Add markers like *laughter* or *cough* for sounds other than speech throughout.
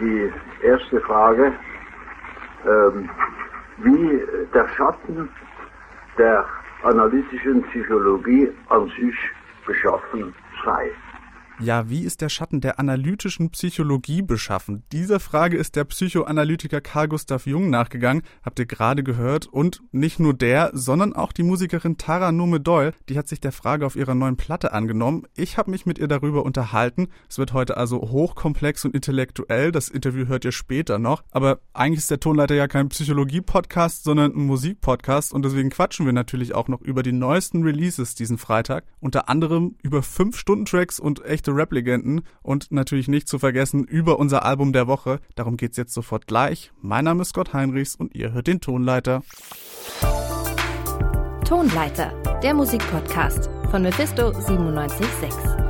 Die erste Frage, ähm, wie der Schatten der analytischen Psychologie an sich beschaffen sei. Ja, wie ist der Schatten der analytischen Psychologie beschaffen? Dieser Frage ist der Psychoanalytiker Carl Gustav Jung nachgegangen, habt ihr gerade gehört. Und nicht nur der, sondern auch die Musikerin Tara Nume Doyle, die hat sich der Frage auf ihrer neuen Platte angenommen. Ich habe mich mit ihr darüber unterhalten. Es wird heute also hochkomplex und intellektuell. Das Interview hört ihr später noch. Aber eigentlich ist der Tonleiter ja kein Psychologie-Podcast, sondern ein Musik-Podcast. Und deswegen quatschen wir natürlich auch noch über die neuesten Releases diesen Freitag. Unter anderem über 5-Stunden-Tracks und echte echte Rap-Legenden und natürlich nicht zu vergessen über unser Album der Woche. Darum geht's jetzt sofort gleich. Mein Name ist Scott Heinrichs und ihr hört den Tonleiter. Tonleiter, der Musikpodcast von Mephisto 976.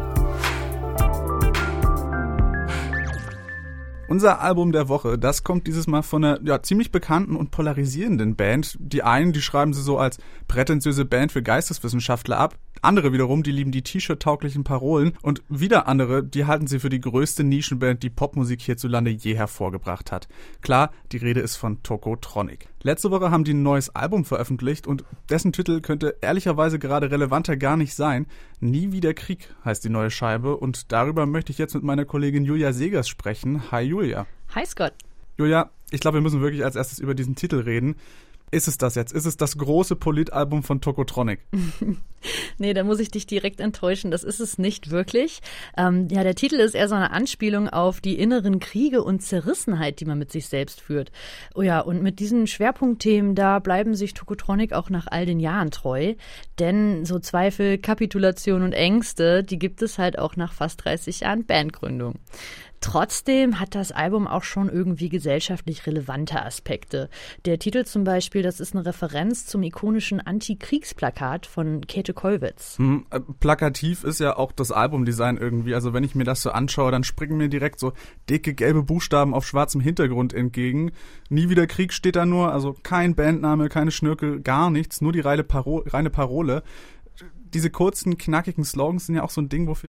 Unser Album der Woche, das kommt dieses Mal von einer ja, ziemlich bekannten und polarisierenden Band. Die einen, die schreiben sie so als prätentiöse Band für Geisteswissenschaftler ab. Andere wiederum, die lieben die T-Shirt-tauglichen Parolen und wieder andere, die halten sie für die größte Nischenband, die Popmusik hierzulande je hervorgebracht hat. Klar, die Rede ist von Tokotronic. Letzte Woche haben die ein neues Album veröffentlicht und dessen Titel könnte ehrlicherweise gerade relevanter gar nicht sein. Nie wieder Krieg heißt die neue Scheibe und darüber möchte ich jetzt mit meiner Kollegin Julia Segers sprechen. Hi Julia. Hi Scott. Julia, ich glaube, wir müssen wirklich als erstes über diesen Titel reden. Ist es das jetzt? Ist es das große Politalbum von Tokotronic? *laughs* nee, da muss ich dich direkt enttäuschen. Das ist es nicht wirklich. Ähm, ja, der Titel ist eher so eine Anspielung auf die inneren Kriege und Zerrissenheit, die man mit sich selbst führt. Oh ja, und mit diesen Schwerpunktthemen, da bleiben sich Tokotronic auch nach all den Jahren treu. Denn so Zweifel, Kapitulation und Ängste, die gibt es halt auch nach fast 30 Jahren Bandgründung. Trotzdem hat das Album auch schon irgendwie gesellschaftlich relevante Aspekte. Der Titel zum Beispiel, das ist eine Referenz zum ikonischen Antikriegsplakat von Käthe Kollwitz. Hm, äh, plakativ ist ja auch das Albumdesign irgendwie. Also wenn ich mir das so anschaue, dann springen mir direkt so dicke gelbe Buchstaben auf schwarzem Hintergrund entgegen. Nie wieder Krieg steht da nur, also kein Bandname, keine Schnörkel, gar nichts, nur die reine, Paro reine Parole diese kurzen, knackigen Slogans sind ja auch so ein Ding, wofür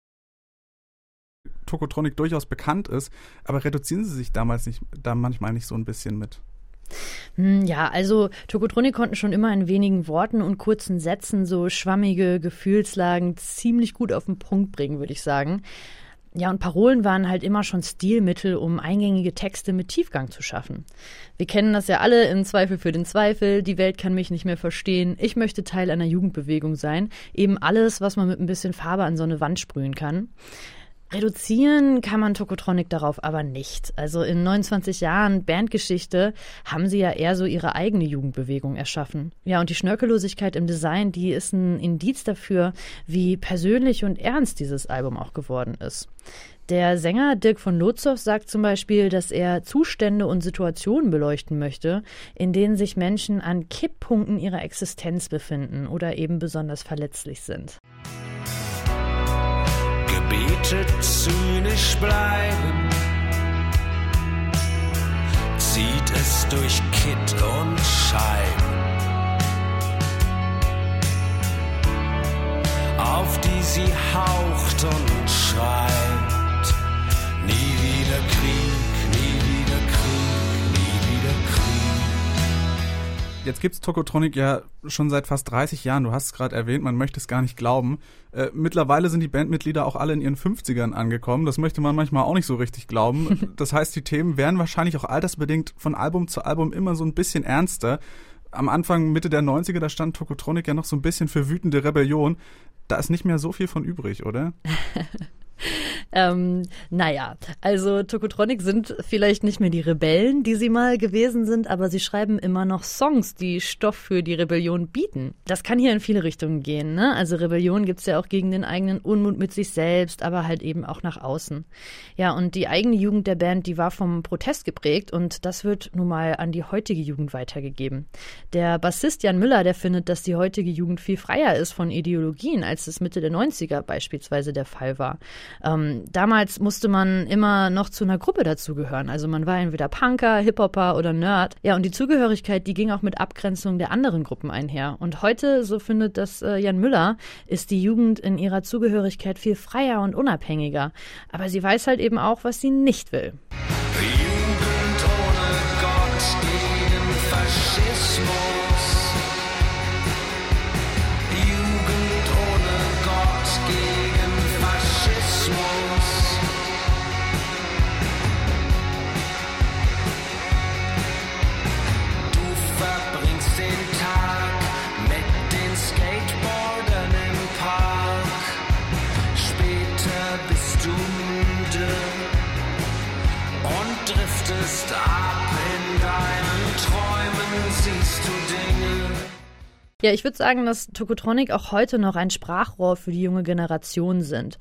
Tokotronic durchaus bekannt ist, aber reduzieren sie sich damals nicht, da manchmal nicht so ein bisschen mit? Hm, ja, also Tokotronic konnten schon immer in wenigen Worten und kurzen Sätzen so schwammige Gefühlslagen ziemlich gut auf den Punkt bringen, würde ich sagen. Ja, und Parolen waren halt immer schon Stilmittel, um eingängige Texte mit Tiefgang zu schaffen. Wir kennen das ja alle in Zweifel für den Zweifel, die Welt kann mich nicht mehr verstehen, ich möchte Teil einer Jugendbewegung sein, eben alles, was man mit ein bisschen Farbe an so eine Wand sprühen kann. Reduzieren kann man Tokotronic darauf aber nicht. Also in 29 Jahren Bandgeschichte haben sie ja eher so ihre eigene Jugendbewegung erschaffen. Ja, und die Schnörkellosigkeit im Design, die ist ein Indiz dafür, wie persönlich und ernst dieses Album auch geworden ist. Der Sänger Dirk von Lotzow sagt zum Beispiel, dass er Zustände und Situationen beleuchten möchte, in denen sich Menschen an Kipppunkten ihrer Existenz befinden oder eben besonders verletzlich sind betet zynisch bleiben, zieht es durch Kitt und Scheiben. Auf die sie haucht und schreit, nie wieder Krieg, Jetzt gibt's Tokotronic ja schon seit fast 30 Jahren. Du hast es gerade erwähnt, man möchte es gar nicht glauben. Äh, mittlerweile sind die Bandmitglieder auch alle in ihren 50ern angekommen. Das möchte man manchmal auch nicht so richtig glauben. *laughs* Das heißt, die Themen werden wahrscheinlich auch altersbedingt von Album zu Album immer so ein bisschen ernster. Am Anfang, Mitte der 90er, da stand Tokotronic ja noch so ein bisschen für wütende Rebellion. Da ist nicht mehr so viel von übrig, oder? *laughs* *laughs* Ähm, naja, also Tokotronic sind vielleicht nicht mehr die Rebellen, die sie mal gewesen sind, aber sie schreiben immer noch Songs, die Stoff für die Rebellion bieten. Das kann hier in viele Richtungen gehen. Ne? Also Rebellion gibt's ja auch gegen den eigenen Unmut mit sich selbst, aber halt eben auch nach außen. Ja, und die eigene Jugend der Band, die war vom Protest geprägt und das wird nun mal an die heutige Jugend weitergegeben. Der Bassist Jan Müller, der findet, dass die heutige Jugend viel freier ist von Ideologien, als es Mitte der 90er beispielsweise der Fall war. Ähm, damals musste man immer noch zu einer Gruppe dazugehören. Also man war entweder Punker, Hip-Hopper oder Nerd. Ja, und die Zugehörigkeit, die ging auch mit Abgrenzung der anderen Gruppen einher. Und heute, so findet das äh, Jan Müller, ist die Jugend in ihrer Zugehörigkeit viel freier und unabhängiger. Aber sie weiß halt eben auch, was sie nicht will. Driftest ab. In deinen Träumen siehst du Dinge. Ja, ich würde sagen, dass Tokotronic auch heute noch ein Sprachrohr für die junge Generation sind.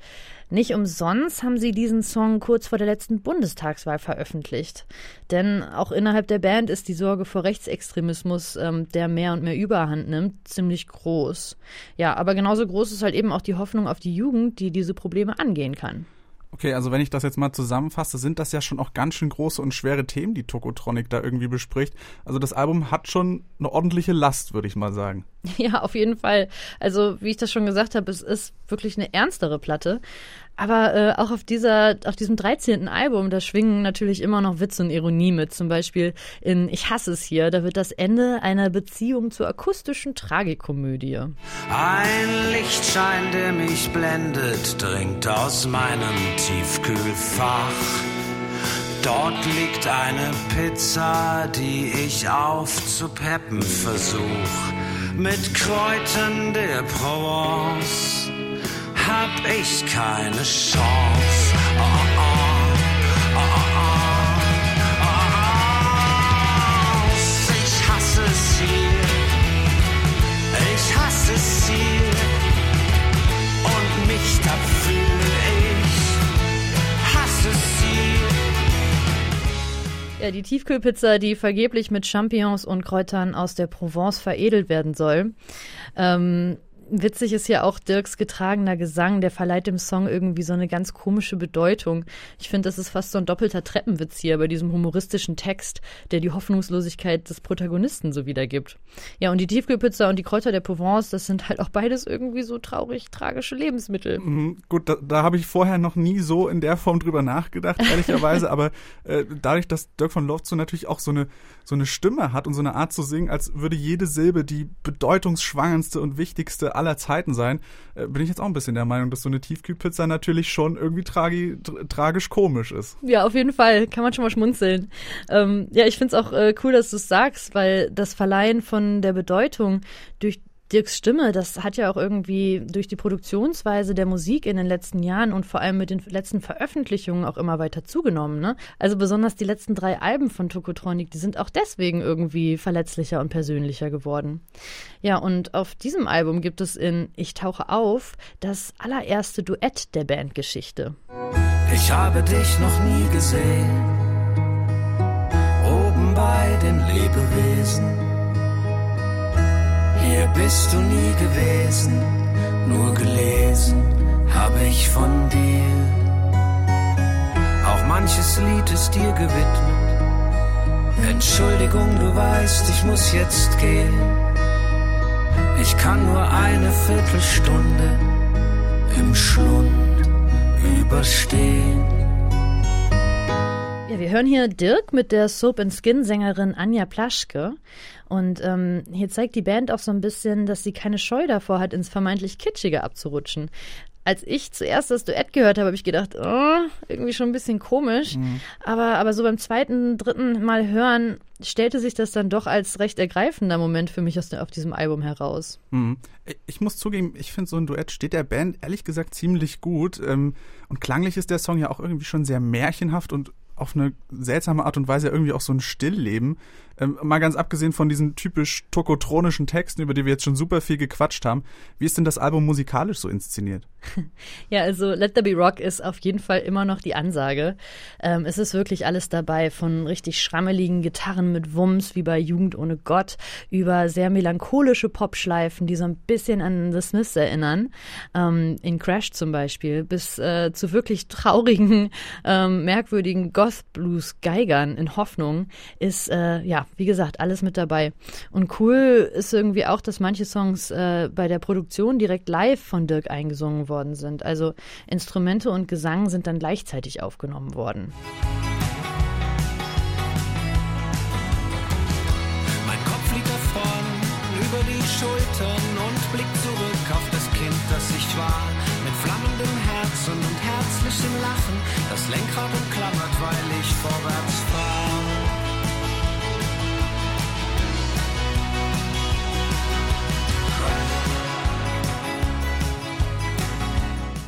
Nicht umsonst haben sie diesen Song kurz vor der letzten Bundestagswahl veröffentlicht. Denn auch innerhalb der Band ist die Sorge vor Rechtsextremismus, ähm, der mehr und mehr Überhand nimmt, ziemlich groß. Ja, aber genauso groß ist halt eben auch die Hoffnung auf die Jugend, die diese Probleme angehen kann. Okay, also wenn ich das jetzt mal zusammenfasse, sind das ja schon auch ganz schön große und schwere Themen, die Tokotronic da irgendwie bespricht. Also das Album hat schon eine ordentliche Last, würde ich mal sagen. *laughs* Ja, auf jeden Fall. Also, wie ich das schon gesagt habe, es ist wirklich eine ernstere Platte. Aber äh, auch auf dieser, auf diesem 13. Album, da schwingen natürlich immer noch Witz und Ironie mit. Zum Beispiel in Ich hasse es hier, da wird das Ende einer Beziehung zur akustischen Tragikomödie. Ein Lichtschein, der mich blendet, dringt aus meinem Tiefkühlfach. Dort liegt eine Pizza, die ich aufzupeppen versuch. Mit Kräutern der Provence hab ich keine Chance. Oh, oh, oh. Ich hasse es hier. Ich hasse es hier und mich dafür. Ich hasse es hier. Ja, die Tiefkühlpizza, die vergeblich mit Champignons und Kräutern aus der Provence veredelt werden soll. Ähm, Witzig ist ja auch Dirks getragener Gesang, der verleiht dem Song irgendwie so eine ganz komische Bedeutung. Ich finde, das ist fast so ein doppelter Treppenwitz hier bei diesem humoristischen Text, der die Hoffnungslosigkeit des Protagonisten so wiedergibt. Ja, und die Tiefkühlpizza und die Kräuter der Provence, das sind halt auch beides irgendwie so traurig tragische Lebensmittel. Mhm, gut, da, da habe ich vorher noch nie so in der Form drüber nachgedacht, *laughs* ehrlicherweise, aber äh, dadurch, dass Dirk von Lofzo natürlich auch so eine, so eine Stimme hat und so eine Art zu singen, als würde jede Silbe die bedeutungsschwangendste und wichtigste aller Zeiten sein, äh, bin ich jetzt auch ein bisschen der Meinung, dass so eine Tiefkühlpizza natürlich schon irgendwie tragi tra tragisch komisch ist. Ja, auf jeden Fall. Kann man schon mal schmunzeln. Ähm, ja, ich finde es auch äh, cool, dass du es sagst, weil das Verleihen von der Bedeutung durch Dirks Stimme, das hat ja auch irgendwie durch die Produktionsweise der Musik in den letzten Jahren und vor allem mit den letzten Veröffentlichungen auch immer weiter zugenommen. Ne? Also besonders die letzten drei Alben von Tokotronic, die sind auch deswegen irgendwie verletzlicher und persönlicher geworden. Ja, und auf diesem Album gibt es in Ich tauche auf das allererste Duett der Bandgeschichte. Ich habe dich noch nie gesehen. Oben bei den Lebewesen. Hier bist du nie gewesen, nur gelesen habe ich von dir. Auch manches Lied ist dir gewidmet. Entschuldigung, du weißt, ich muss jetzt gehen. Ich kann nur eine Viertelstunde im Schlund überstehen. Ja, wir hören hier Dirk mit der Soap and Skin Sängerin Anja Plaschke. Und ähm, hier zeigt die Band auch so ein bisschen, dass sie keine Scheu davor hat, ins vermeintlich Kitschige abzurutschen. Als ich zuerst das Duett gehört habe, habe ich gedacht, oh, irgendwie schon ein bisschen komisch. Mhm. Aber, aber so beim zweiten, dritten Mal hören, stellte sich das dann doch als recht ergreifender Moment für mich aus, auf diesem Album heraus. Mhm. Ich muss zugeben, ich finde so ein Duett steht der Band ehrlich gesagt ziemlich gut. Ähm, und klanglich ist der Song ja auch irgendwie schon sehr märchenhaft und auf eine seltsame Art und Weise irgendwie auch so ein Stillleben. Ähm, mal ganz abgesehen von diesen typisch tokotronischen Texten, über die wir jetzt schon super viel gequatscht haben. Wie ist denn das Album musikalisch so inszeniert? *laughs* Ja, also Let There Be Rock ist auf jeden Fall immer noch die Ansage. Ähm, es ist wirklich alles dabei, von richtig schrammeligen Gitarren mit Wumms wie bei Jugend ohne Gott über sehr melancholische Popschleifen, die so ein bisschen an The Smiths erinnern, ähm, in Crash zum Beispiel, bis äh, zu wirklich traurigen, *laughs* ähm, merkwürdigen Goth-Blues-Geigern in Hoffnung ist, äh, ja, wie gesagt, alles mit dabei. Und cool ist irgendwie auch, dass manche Songs äh, bei der Produktion direkt live von Dirk eingesungen worden sind. Also Instrumente und Gesang sind dann gleichzeitig aufgenommen worden. Mein Kopf liegt davon über die Schultern und blickt zurück auf das Kind, das ich war. Mit flammendem Herzen und herzlichem Lachen, das Lenkrad umklammert, weil ich vorwärts fahre.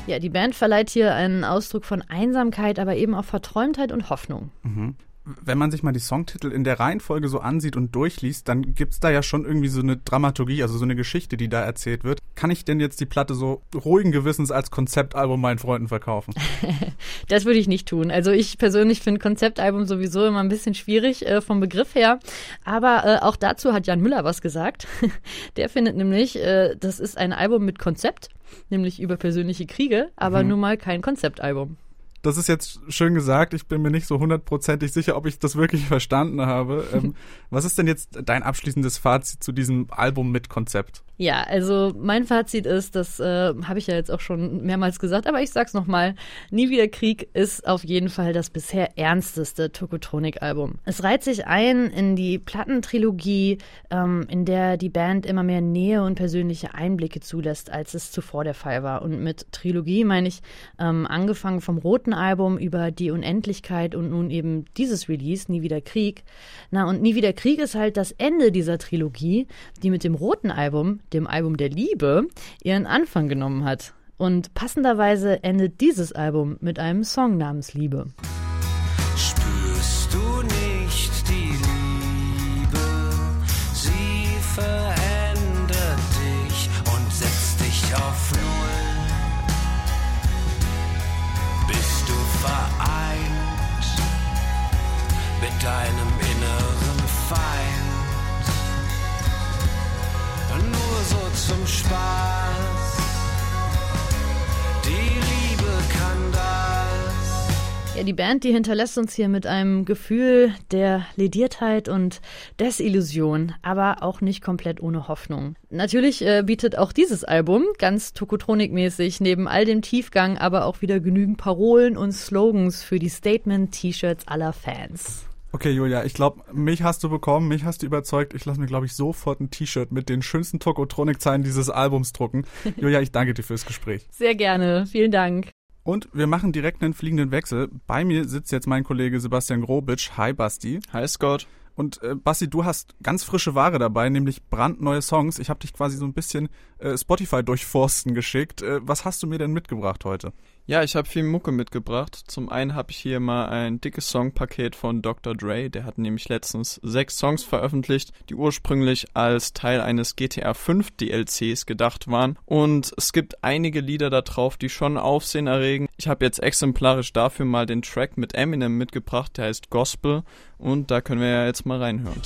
Ja, die Band verleiht hier einen Ausdruck von Einsamkeit, aber eben auch Verträumtheit und Hoffnung. Mhm wenn man sich mal die Songtitel in der Reihenfolge so ansieht und durchliest, dann gibt's da ja schon irgendwie so eine Dramaturgie, also so eine Geschichte, die da erzählt wird. Kann ich denn jetzt die Platte so ruhigen Gewissens als Konzeptalbum meinen Freunden verkaufen? *laughs* das würde ich nicht tun. Also ich persönlich finde Konzeptalbum sowieso immer ein bisschen schwierig äh, vom Begriff her. Aber äh, auch dazu hat Jan Müller was gesagt. *laughs* Der findet nämlich, äh, das ist ein Album mit Konzept, nämlich über persönliche Kriege, aber mhm. nun mal kein Konzeptalbum das ist jetzt schön gesagt. Ich bin mir nicht so hundertprozentig sicher, ob ich das wirklich *laughs* verstanden habe. Ähm, was ist denn jetzt dein abschließendes Fazit zu diesem Album mit Konzept? Ja, also mein Fazit ist, das äh, habe ich ja jetzt auch schon mehrmals gesagt, aber ich sag's nochmal, Nie wieder Krieg ist auf jeden Fall das bisher ernsteste Tokotronik-Album. Es reiht sich ein in die Plattentrilogie, ähm, in der die Band immer mehr Nähe und persönliche Einblicke zulässt, als es zuvor der Fall war. Und mit Trilogie meine ich ähm, angefangen vom roten Album über die Unendlichkeit und nun eben dieses Release, Nie wieder Krieg. Na, und Nie wieder Krieg ist halt das Ende dieser Trilogie, die mit dem roten Album dem Album der Liebe, ihren Anfang genommen hat. Und passenderweise endet dieses Album mit einem Song namens Liebe. Band, die hinterlässt uns hier mit einem Gefühl der Lediertheit und Desillusion, aber auch nicht komplett ohne Hoffnung. Natürlich äh, bietet auch dieses Album ganz Tokotronik-mäßig neben all dem Tiefgang aber auch wieder genügend Parolen und Slogans für die Statement-T-Shirts aller Fans. Okay, Julia, ich glaube, mich hast du bekommen, mich hast du überzeugt. Ich lasse mir, glaube ich, sofort ein T-Shirt mit den schönsten Tokotronik-Zeilen dieses Albums drucken. *laughs* Julia, ich danke dir fürs Gespräch. Sehr gerne, vielen Dank. Und wir machen direkt einen fliegenden Wechsel. Bei mir sitzt jetzt mein Kollege Sebastian Grobitsch. Hi, Basti. Hi, Scott. Und äh, Basti, du hast ganz frische Ware dabei, nämlich brandneue Songs. Ich habe dich quasi so ein bisschen äh, Spotify durchforsten geschickt. Äh, was hast du mir denn mitgebracht heute? Ja, ich habe viel Mucke mitgebracht. Zum einen habe ich hier mal ein dickes Songpaket von Dr. Dre. Der hat nämlich letztens sechs Songs veröffentlicht, die ursprünglich als Teil eines GTA 5 DLCs gedacht waren. Und es gibt einige Lieder da drauf, die schon Aufsehen erregen. Ich habe jetzt exemplarisch dafür mal den Track mit Eminem mitgebracht, der heißt Gospel. Und da können wir ja jetzt mal reinhören.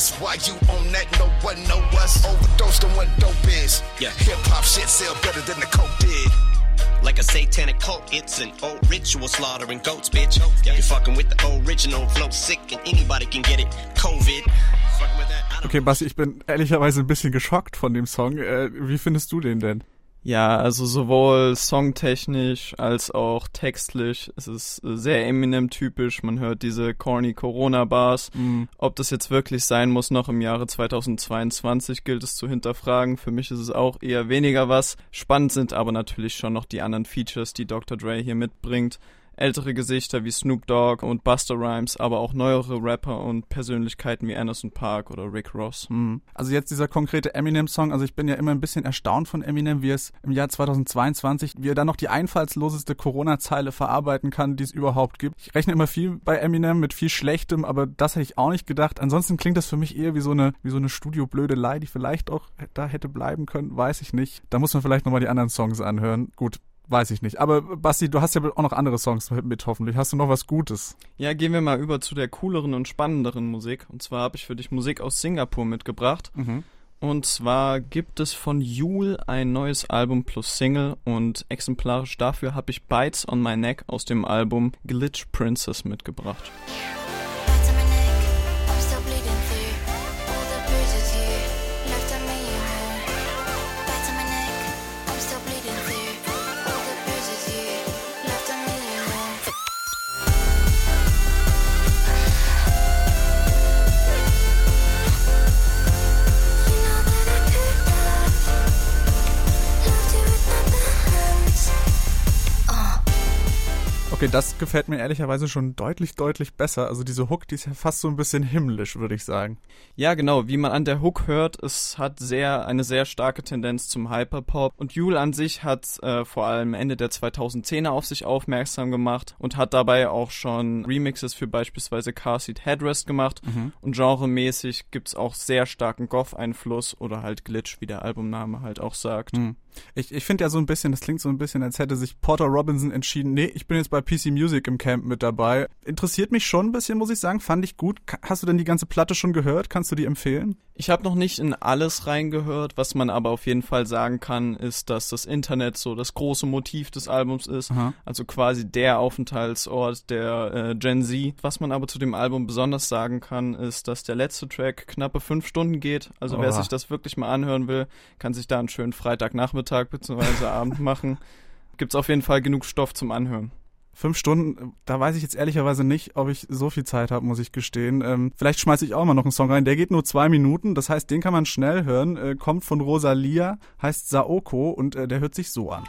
That's why you on that, no one know us. Overdosed on what dope is. Yeah. Hip hop shit sell better than the coke did. Like a satanic cult, it's an old ritual slaughtering goats, bitch. Yeah. You're fucking with the original flow sick and anybody can get it. COVID. Okay, Basti, ich bin ehrlicherweise ein bisschen geschockt von dem Song. Äh, wie findest du den denn? Ja, also sowohl songtechnisch als auch textlich. Es ist sehr Eminem-typisch. Man hört diese corny Corona-Bars. Mhm. Ob das jetzt wirklich sein muss, noch im Jahre 2022 gilt es zu hinterfragen. Für mich ist es auch eher weniger was. Spannend sind aber natürlich schon noch die anderen Features, die Dr. Dre hier mitbringt ältere Gesichter wie Snoop Dogg und Buster Rhymes, aber auch neuere Rapper und Persönlichkeiten wie Anderson Park oder Rick Ross. Mhm. Also jetzt dieser konkrete Eminem-Song, also ich bin ja immer ein bisschen erstaunt von Eminem, wie es im Jahr 2022, wie er dann noch die einfallsloseste Corona-Zeile verarbeiten kann, die es überhaupt gibt. Ich rechne immer viel bei Eminem mit viel Schlechtem, aber das hätte ich auch nicht gedacht. Ansonsten klingt das für mich eher wie so eine, wie so eine Studioblödelei, die vielleicht auch da hätte bleiben können, weiß ich nicht. Da muss man vielleicht nochmal die anderen Songs anhören. Gut, Weiß ich nicht. Aber Basti, du hast ja auch noch andere Songs mit, hoffentlich. Hast du noch was Gutes? Ja, gehen wir mal über zu der cooleren und spannenderen Musik. Und zwar habe ich für dich Musik aus Singapur mitgebracht. Mhm. Und zwar gibt es von Yule ein neues Album plus Single und exemplarisch dafür habe ich Bites on My Neck aus dem Album Glitch Princess mitgebracht. Okay, das gefällt mir ehrlicherweise schon deutlich, deutlich besser. Also diese Hook, die ist ja fast so ein bisschen himmlisch, würde ich sagen. Ja, genau. Wie man an der Hook hört, es hat sehr eine sehr starke Tendenz zum Hyperpop. Und Jule an sich hat äh, vor allem Ende der 2010er auf sich aufmerksam gemacht und hat dabei auch schon Remixes für beispielsweise Car Seat Headrest gemacht. Mhm. Und genremäßig gibt's auch sehr starken Goth-Einfluss oder halt Glitch, wie der Albumname halt auch sagt. Mhm. Ich, ich finde ja so ein bisschen, das klingt so ein bisschen, als hätte sich Porter Robinson entschieden, nee, ich bin jetzt bei PC Music im Camp mit dabei. Interessiert mich schon ein bisschen, muss ich sagen. Fand ich gut. Hast du denn die ganze Platte schon gehört? Kannst du die empfehlen? Ich habe noch nicht in alles reingehört. Was man aber auf jeden Fall sagen kann, ist, dass das Internet so das große Motiv des Albums ist. Aha. Also quasi der Aufenthaltsort der äh, Gen Z. Was man aber zu dem Album besonders sagen kann, ist, dass der letzte Track knappe fünf Stunden geht. Also Oha. wer sich das wirklich mal anhören will, kann sich da einen schönen Freitagnachmittag bzw. *laughs* Abend machen. Gibt's auf jeden Fall genug Stoff zum Anhören. Fünf Stunden, da weiß ich jetzt ehrlicherweise nicht, ob ich so viel Zeit habe, muss ich gestehen. Ähm, vielleicht schmeiße ich auch mal noch einen Song rein. Der geht nur zwei Minuten, das heißt, den kann man schnell hören. Äh, kommt von Rosalia, heißt Saoko und äh, der hört sich so an.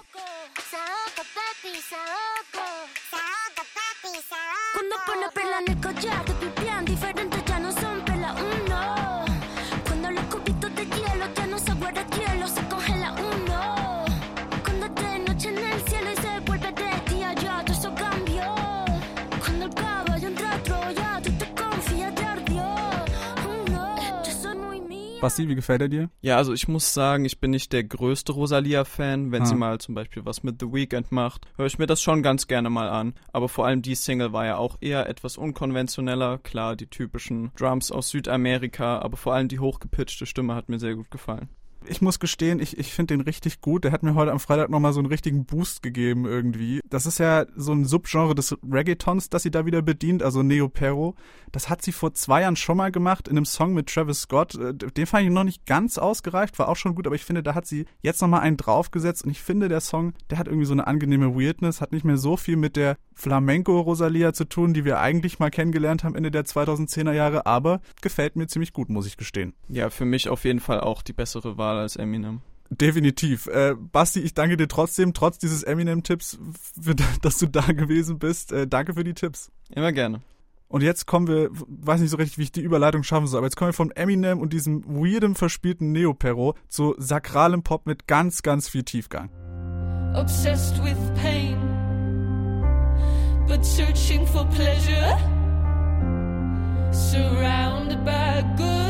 Basti, wie gefällt er dir? Ja, also ich muss sagen, ich bin nicht der größte Rosalia-Fan. Wenn ah. sie mal zum Beispiel was mit The Weeknd macht, höre ich mir das schon ganz gerne mal an. Aber vor allem die Single war ja auch eher etwas unkonventioneller. Klar, die typischen Drums aus Südamerika, aber vor allem die hochgepitchte Stimme hat mir sehr gut gefallen ich muss gestehen, ich, ich finde den richtig gut. Der hat mir heute am Freitag nochmal so einen richtigen Boost gegeben irgendwie. Das ist ja so ein Subgenre des Reggaetons, das sie da wieder bedient, also Neo-Perro. Das hat sie vor zwei Jahren schon mal gemacht in einem Song mit Travis Scott. Äh, den fand ich noch nicht ganz ausgereift, war auch schon gut, aber ich finde, da hat sie jetzt nochmal einen draufgesetzt und ich finde, der Song, der hat irgendwie so eine angenehme Weirdness, hat nicht mehr so viel mit der Flamenco-Rosalia zu tun, die wir eigentlich mal kennengelernt haben Ende der 2010er Jahre, aber gefällt mir ziemlich gut, muss ich gestehen. Ja, für mich auf jeden Fall auch die bessere Wahl als Eminem. Definitiv. Äh, Basti, ich danke dir trotzdem, trotz dieses Eminem-Tipps, dass du da gewesen bist. Äh, danke für die Tipps. Immer gerne. Und jetzt kommen wir, weiß nicht so richtig, wie ich die Überleitung schaffen soll, aber jetzt kommen wir von Eminem und diesem weirdem, verspielten Neo-Perro zu sakralem Pop mit ganz, ganz viel Tiefgang. Obsessed with pain, but searching for pleasure. Surrounded by good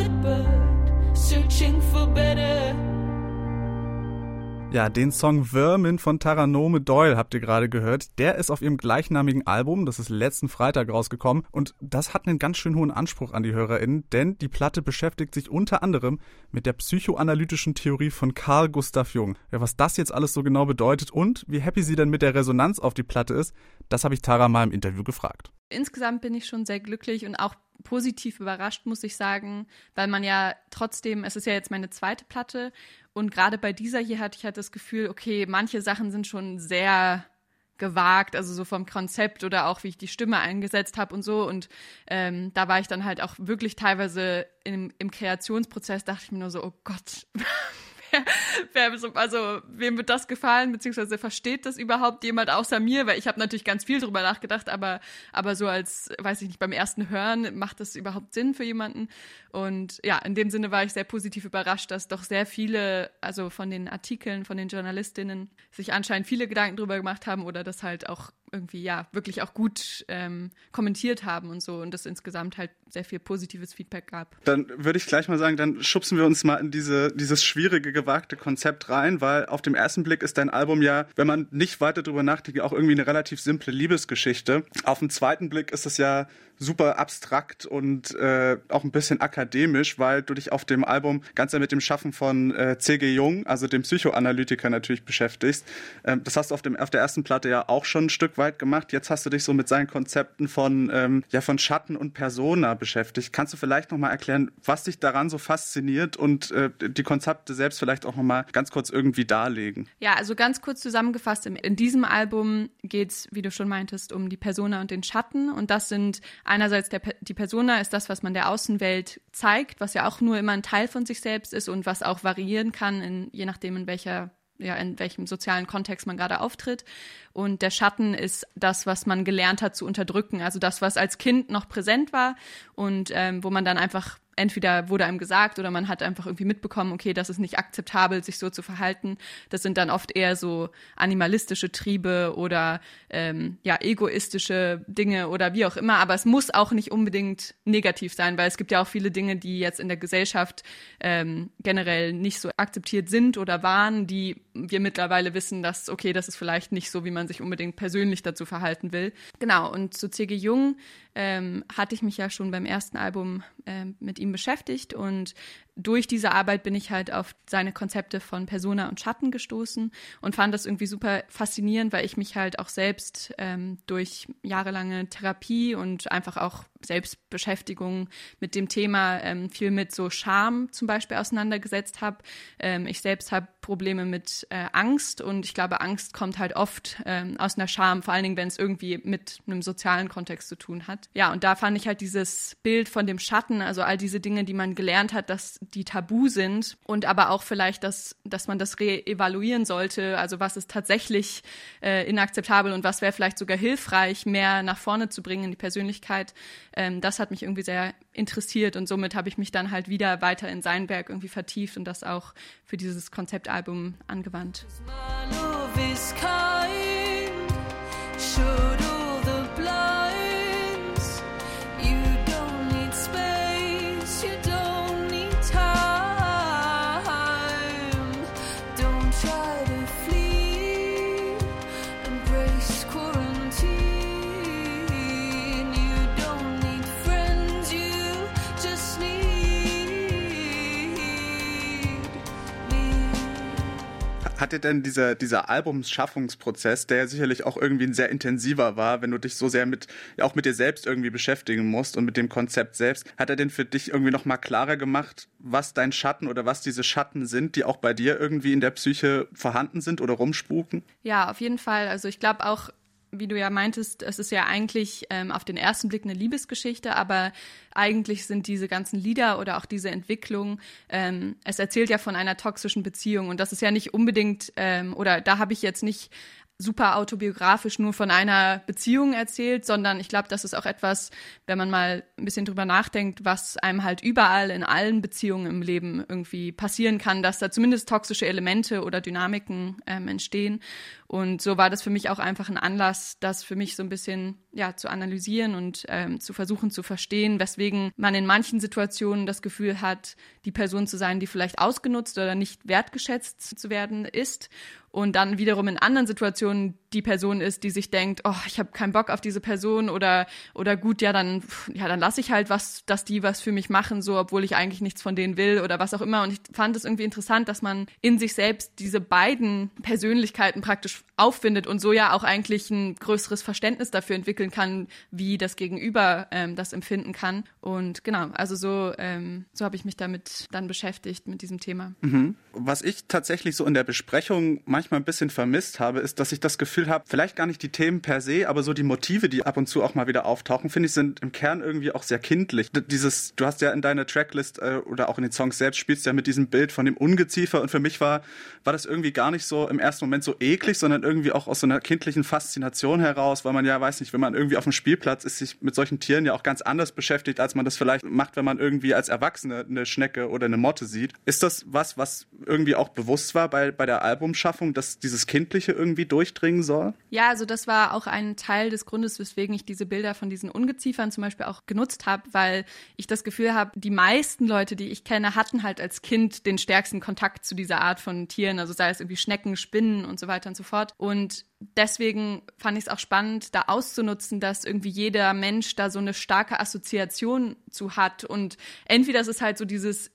Ja, den Song Vermin von Taranome Doyle habt ihr gerade gehört. Der ist auf ihrem gleichnamigen Album, das ist letzten Freitag rausgekommen und das hat einen ganz schön hohen Anspruch an die HörerInnen, denn die Platte beschäftigt sich unter anderem mit der psychoanalytischen Theorie von Carl Gustav Jung. Ja, was das jetzt alles so genau bedeutet und wie happy sie denn mit der Resonanz auf die Platte ist, das habe ich Tara mal im Interview gefragt. Insgesamt bin ich schon sehr glücklich und auch positiv überrascht, muss ich sagen, weil man ja trotzdem, es ist ja jetzt meine zweite Platte und gerade bei dieser hier hatte ich halt das Gefühl, okay, manche Sachen sind schon sehr gewagt, also so vom Konzept oder auch wie ich die Stimme eingesetzt habe und so. Und ähm, da war ich dann halt auch wirklich teilweise im, im Kreationsprozess, dachte ich mir nur so, oh Gott, *laughs* *laughs* wer, also wem wird das gefallen, beziehungsweise versteht das überhaupt jemand außer mir? Weil ich habe natürlich ganz viel drüber nachgedacht, aber, aber so als, weiß ich nicht, beim ersten Hören macht das überhaupt Sinn für jemanden? Und ja, in dem Sinne war ich sehr positiv überrascht, dass doch sehr viele, also von den Artikeln, von den Journalistinnen, sich anscheinend viele Gedanken drüber gemacht haben oder das halt auch irgendwie ja wirklich auch gut ähm, kommentiert haben und so und das insgesamt halt sehr viel positives Feedback gab. Dann würde ich gleich mal sagen, dann schubsen wir uns mal in diese dieses schwierige gewagte Konzept rein, weil auf dem ersten Blick ist dein Album ja, wenn man nicht weiter drüber nachdenkt, auch irgendwie eine relativ simple Liebesgeschichte. Auf dem zweiten Blick ist es ja super abstrakt und äh, auch ein bisschen akademisch, weil du dich auf dem Album ganz mit dem Schaffen von äh, C.G. Jung, also dem Psychoanalytiker natürlich beschäftigst. Ähm, das hast du auf, dem, auf der ersten Platte ja auch schon ein Stück weit gemacht. Jetzt hast du dich so mit seinen Konzepten von, ähm, ja, von Schatten und Persona beschäftigt. Kannst du vielleicht nochmal erklären, was dich daran so fasziniert und äh, die Konzepte selbst vielleicht auch nochmal ganz kurz irgendwie darlegen? Ja, also ganz kurz zusammengefasst, in diesem Album geht es, wie du schon meintest, um die Persona und den Schatten und das sind einerseits der, die Persona ist das, was man der Außenwelt zeigt, was ja auch nur immer ein Teil von sich selbst ist und was auch variieren kann, in, je nachdem, in welcher ja, in welchem sozialen Kontext man gerade auftritt. Und der Schatten ist das, was man gelernt hat zu unterdrücken. Also das, was als Kind noch präsent war und ähm, wo man dann einfach entweder wurde einem gesagt oder man hat einfach irgendwie mitbekommen, okay, das ist nicht akzeptabel, sich so zu verhalten. Das sind dann oft eher so animalistische Triebe oder ähm, ja egoistische Dinge oder wie auch immer. Aber es muss auch nicht unbedingt negativ sein, weil es gibt ja auch viele Dinge, die jetzt in der Gesellschaft ähm, generell nicht so akzeptiert sind oder waren, die wir mittlerweile wissen, dass okay, das ist vielleicht nicht so, wie man sich unbedingt persönlich dazu verhalten will. Genau. Und zu C.G. Jung ähm, hatte ich mich ja schon beim ersten Album ähm, mit ihm beschäftigt und durch diese Arbeit bin ich halt auf seine Konzepte von Persona und Schatten gestoßen und fand das irgendwie super faszinierend, weil ich mich halt auch selbst ähm, durch jahrelange Therapie und einfach auch Selbstbeschäftigung mit dem Thema ähm, viel mit so Scham zum Beispiel auseinandergesetzt habe. Ähm, ich selbst habe Probleme mit äh, Angst und ich glaube, Angst kommt halt oft ähm, aus einer Scham, vor allen Dingen, wenn es irgendwie mit einem sozialen Kontext zu tun hat. Ja, und da fand ich halt dieses Bild von dem Schatten, also all diese Dinge, die man gelernt hat, dass die tabu sind und aber auch vielleicht, dass, dass man das reevaluieren sollte, also was ist tatsächlich äh, inakzeptabel und was wäre vielleicht sogar hilfreich, mehr nach vorne zu bringen in die Persönlichkeit. Ähm, das hat mich irgendwie sehr interessiert und somit habe ich mich dann halt wieder weiter in sein Werk irgendwie vertieft und das auch für dieses Konzeptalbum angewandt. Hat dir denn dieser, dieser Albumschaffungsprozess, der ja sicherlich auch irgendwie ein sehr intensiver war, wenn du dich so sehr mit, auch mit dir selbst irgendwie beschäftigen musst und mit dem Konzept selbst, hat er denn für dich irgendwie nochmal klarer gemacht, was dein Schatten oder was diese Schatten sind, die auch bei dir irgendwie in der Psyche vorhanden sind oder rumspuken? Ja, auf jeden Fall. Also ich glaube auch, wie du ja meintest, es ist ja eigentlich ähm, auf den ersten Blick eine Liebesgeschichte, aber eigentlich sind diese ganzen Lieder oder auch diese Entwicklung, ähm, es erzählt ja von einer toxischen Beziehung und das ist ja nicht unbedingt, ähm, oder da habe ich jetzt nicht super autobiografisch nur von einer Beziehung erzählt, sondern ich glaube, das ist auch etwas, wenn man mal ein bisschen drüber nachdenkt, was einem halt überall in allen Beziehungen im Leben irgendwie passieren kann, dass da zumindest toxische Elemente oder Dynamiken ähm, entstehen. Und so war das für mich auch einfach ein Anlass, das für mich so ein bisschen ja zu analysieren und ähm, zu versuchen zu verstehen, weswegen man in manchen Situationen das Gefühl hat, die Person zu sein, die vielleicht ausgenutzt oder nicht wertgeschätzt zu werden ist und dann wiederum in anderen Situationen die Person ist, die sich denkt, oh, ich habe keinen Bock auf diese Person oder oder gut, ja, dann ja, dann lasse ich halt was, dass die was für mich machen, so obwohl ich eigentlich nichts von denen will oder was auch immer und ich fand es irgendwie interessant, dass man in sich selbst diese beiden Persönlichkeiten praktisch auffindet und so ja auch eigentlich ein größeres Verständnis dafür entwickeln kann, wie das Gegenüber ähm, das empfinden kann und genau, also so ähm, so habe ich mich damit dann beschäftigt mit diesem Thema. Mhm. Was ich tatsächlich so in der Besprechung manchmal ein bisschen vermisst habe, ist, dass ich das Gefühl habe, vielleicht gar nicht die Themen per se, aber so die Motive, die ab und zu auch mal wieder auftauchen, finde ich, sind im Kern irgendwie auch sehr kindlich. Dieses, du hast ja in deiner Tracklist äh, oder auch in den Songs selbst spielst ja mit diesem Bild von dem Ungeziefer und für mich war, war das irgendwie gar nicht so im ersten Moment so eklig, sondern irgendwie auch aus so einer kindlichen Faszination heraus, weil man ja, weiß nicht, wenn man irgendwie auf dem Spielplatz ist, sich mit solchen Tieren ja auch ganz anders beschäftigt, als man das vielleicht macht, wenn man irgendwie als Erwachsene eine Schnecke oder eine Motte sieht. Ist das was, was irgendwie auch bewusst war bei, bei der Albumschaffung, dass dieses Kindliche irgendwie durchdringen soll? Ja, also das war auch ein Teil des Grundes, weswegen ich diese Bilder von diesen Ungeziefern zum Beispiel auch genutzt habe, weil ich das Gefühl habe, die meisten Leute, die ich kenne, hatten halt als Kind den stärksten Kontakt zu dieser Art von Tieren, also sei es irgendwie Schnecken, Spinnen und so weiter und so fort. Und deswegen fand ich es auch spannend, da auszunutzen, dass irgendwie jeder Mensch da so eine starke Assoziation zu hat. Und entweder ist es halt so dieses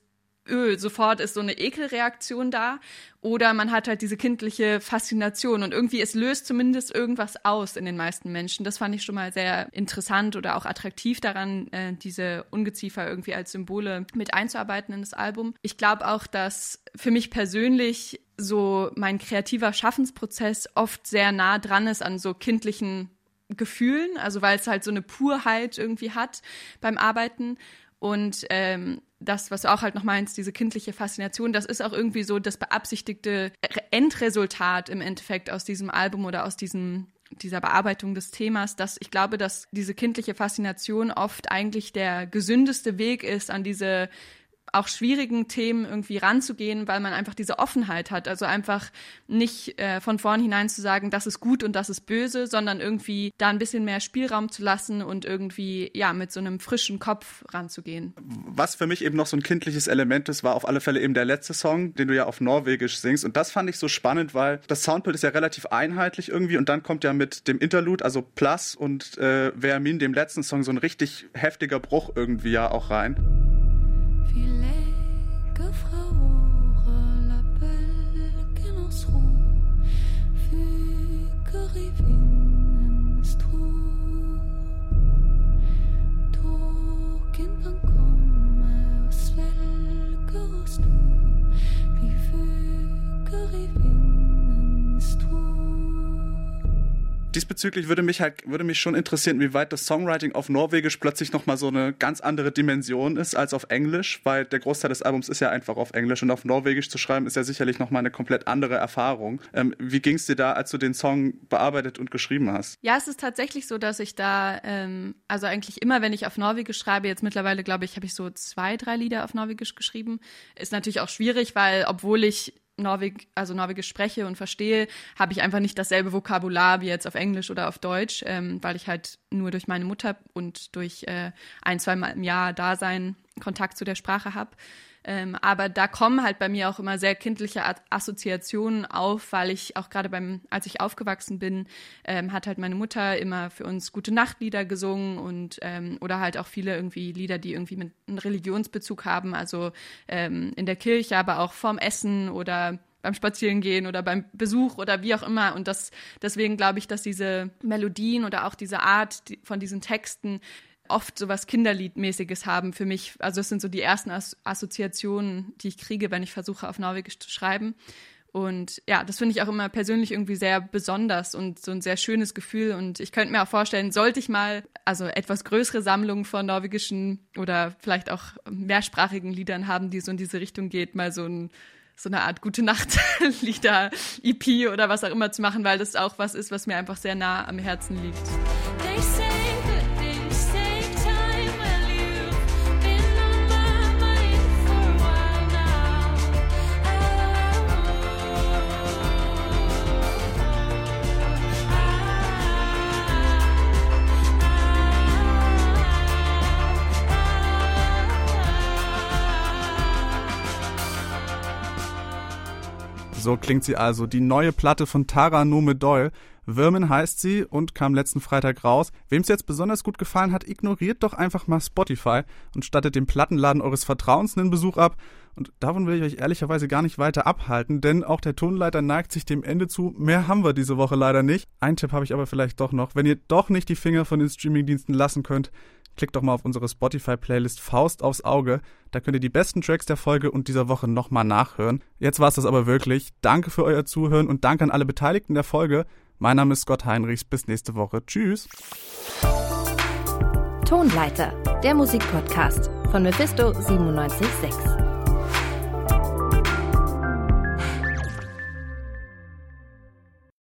öh, sofort ist so eine Ekelreaktion da. Oder man hat halt diese kindliche Faszination und irgendwie es löst zumindest irgendwas aus in den meisten Menschen. Das fand ich schon mal sehr interessant oder auch attraktiv daran, äh, diese Ungeziefer irgendwie als Symbole mit einzuarbeiten in das Album. Ich glaube auch, dass für mich persönlich so mein kreativer Schaffensprozess oft sehr nah dran ist an so kindlichen Gefühlen, also weil es halt so eine Purheit irgendwie hat beim Arbeiten Und ähm, das, was du auch halt noch meinst, diese kindliche Faszination, das ist auch irgendwie so das beabsichtigte Endresultat im Endeffekt aus diesem Album oder aus diesem dieser Bearbeitung des Themas, dass ich glaube, dass diese kindliche Faszination oft eigentlich der gesündeste Weg ist, an diese auch schwierigen Themen irgendwie ranzugehen, weil man einfach diese Offenheit hat. Also einfach nicht äh, von vornherein zu sagen, das ist gut und das ist böse, sondern irgendwie da ein bisschen mehr Spielraum zu lassen und irgendwie ja mit so einem frischen Kopf ranzugehen. Was für mich eben noch so ein kindliches Element ist, war auf alle Fälle eben der letzte Song, den du ja auf Norwegisch singst. Und das fand ich so spannend, weil das Soundbild ist ja relativ einheitlich irgendwie und dann kommt ja mit dem Interlude, also Plus und äh, Vermin, dem letzten Song, so ein richtig heftiger Bruch irgendwie ja auch rein. Diesbezüglich würde mich halt, würde mich schon interessieren, wie weit das Songwriting auf Norwegisch plötzlich nochmal so eine ganz andere Dimension ist als auf Englisch, weil der Großteil des Albums ist ja einfach auf Englisch und auf Norwegisch zu schreiben ist ja sicherlich nochmal eine komplett andere Erfahrung. Ähm, wie ging es dir da, als du den Song bearbeitet und geschrieben hast? Ja, es ist tatsächlich so, dass ich da, ähm, also eigentlich immer, wenn ich auf Norwegisch schreibe, jetzt mittlerweile glaube ich, habe ich so zwei, drei Lieder auf Norwegisch geschrieben. Ist natürlich auch schwierig, weil obwohl ich Norweg, also Norwegisch spreche und verstehe, habe ich einfach nicht dasselbe Vokabular wie jetzt auf Englisch oder auf Deutsch, ähm, weil ich halt nur durch meine Mutter und durch äh, ein, zwei Mal im Jahr Dasein Kontakt zu der Sprache habe. Ähm, aber da kommen halt bei mir auch immer sehr kindliche Assoziationen auf, weil ich auch gerade beim, als ich aufgewachsen bin, ähm, hat halt meine Mutter immer für uns gute Nachtlieder gesungen und ähm, oder halt auch viele irgendwie Lieder, die irgendwie mit einem Religionsbezug haben, also ähm, in der Kirche, aber auch vorm Essen oder beim Spazierengehen oder beim Besuch oder wie auch immer. Und das, deswegen glaube ich, dass diese Melodien oder auch diese Art von diesen Texten oft so was Kinderliedmäßiges haben für mich. Also es sind so die ersten As Assoziationen, die ich kriege, wenn ich versuche, auf Norwegisch zu schreiben. Und ja, das finde ich auch immer persönlich irgendwie sehr besonders und so ein sehr schönes Gefühl. Und ich könnte mir auch vorstellen, sollte ich mal also etwas größere Sammlungen von norwegischen oder vielleicht auch mehrsprachigen Liedern haben, die so in diese Richtung geht, mal so ein so eine Art gute Nacht *laughs* Lieder EP oder was auch immer zu machen, weil das auch was ist, was mir einfach sehr nah am Herzen liegt. So klingt sie also, die neue Platte von Tara Nome Doyle. Würmen heißt sie und kam letzten Freitag raus. Wem es jetzt besonders gut gefallen hat, ignoriert doch einfach mal Spotify und stattet dem Plattenladen eures Vertrauens einen Besuch ab. Und davon will ich euch ehrlicherweise gar nicht weiter abhalten, denn auch der Tonleiter neigt sich dem Ende zu. Mehr haben wir diese Woche leider nicht. Ein Tipp habe ich aber vielleicht doch noch. Wenn ihr doch nicht die Finger von den Streamingdiensten lassen könnt, klickt doch mal auf unsere Spotify-Playlist Faust aufs Auge. Da könnt ihr die besten Tracks der Folge und dieser Woche nochmal nachhören. Jetzt war es das aber wirklich. Danke für euer Zuhören und danke an alle Beteiligten der Folge. Mein Name ist Scott Heinrichs. Bis nächste Woche. Tschüss. Tonleiter, der Musikpodcast von Mephisto 976.